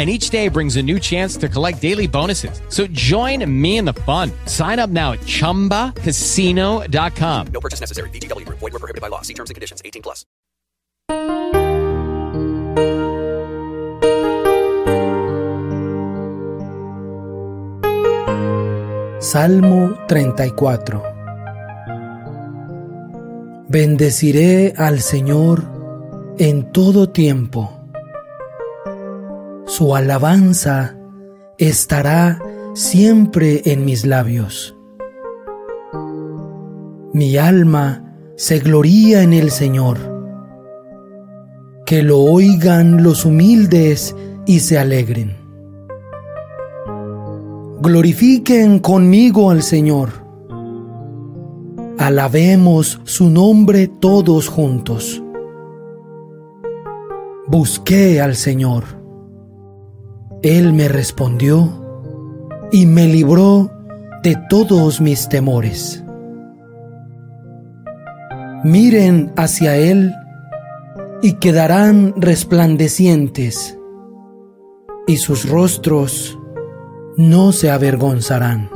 and each day brings a new chance to collect daily bonuses. So join me in the fun. Sign up now at ChumbaCasino.com. No purchase necessary. VGW. Void were prohibited by law. See terms and conditions. 18 plus. Salmo 34 Bendeciré al Señor en todo tiempo su alabanza estará siempre en mis labios. Mi alma se gloría en el Señor. Que lo oigan los humildes y se alegren. Glorifiquen conmigo al Señor. Alabemos su nombre todos juntos. Busqué al Señor él me respondió y me libró de todos mis temores. Miren hacia Él y quedarán resplandecientes, y sus rostros no se avergonzarán.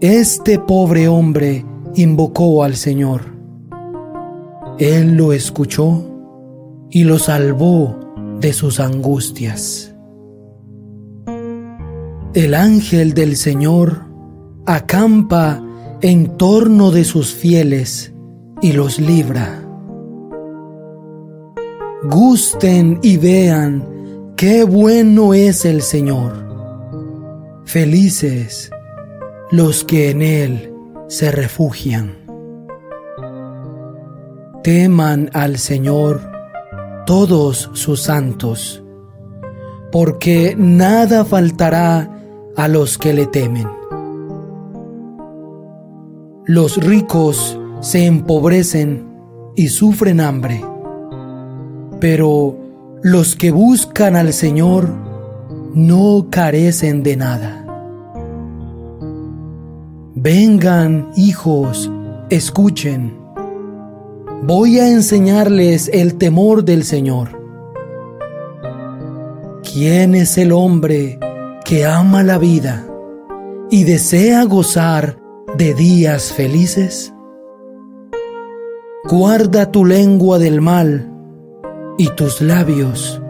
Este pobre hombre invocó al Señor. Él lo escuchó y lo salvó de sus angustias. El ángel del Señor acampa en torno de sus fieles y los libra. Gusten y vean qué bueno es el Señor. Felices los que en Él se refugian. Teman al Señor todos sus santos, porque nada faltará a los que le temen. Los ricos se empobrecen y sufren hambre, pero los que buscan al Señor no carecen de nada. Vengan, hijos, escuchen voy a enseñarles el temor del Señor. ¿Quién es el hombre que ama la vida y desea gozar de días felices? Guarda tu lengua del mal y tus labios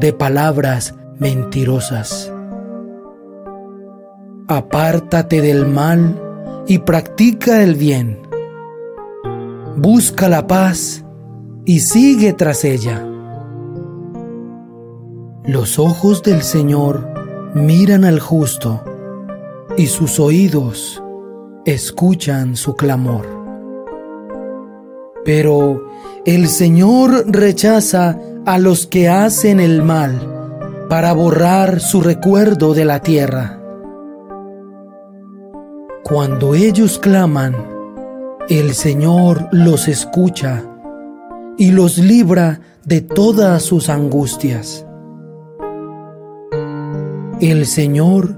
de palabras mentirosas. Apártate del mal y practica el bien busca la paz y sigue tras ella. Los ojos del Señor miran al justo y sus oídos escuchan su clamor. Pero el Señor rechaza a los que hacen el mal para borrar su recuerdo de la tierra. Cuando ellos claman, el Señor los escucha y los libra de todas sus angustias. El Señor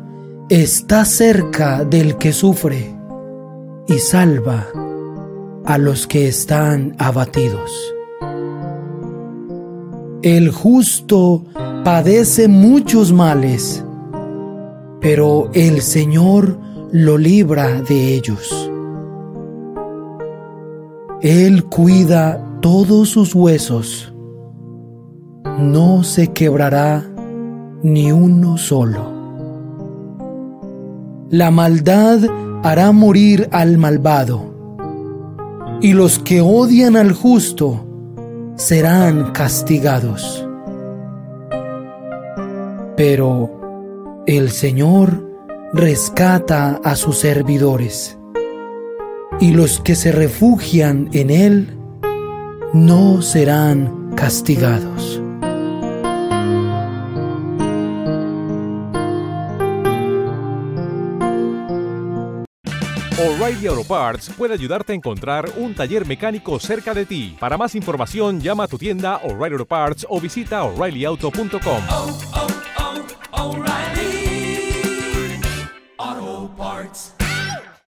está cerca del que sufre y salva a los que están abatidos. El justo padece muchos males, pero el Señor lo libra de ellos. Él cuida todos sus huesos, no se quebrará ni uno solo. La maldad hará morir al malvado, y los que odian al justo serán castigados. Pero el Señor rescata a sus servidores, y los que se refugian en Él no serán castigados. O'Reilly Auto Parts puede ayudarte a encontrar un taller mecánico cerca de ti. Para más información, llama a tu tienda O'Reilly Auto Parts o visita oreillyauto.com.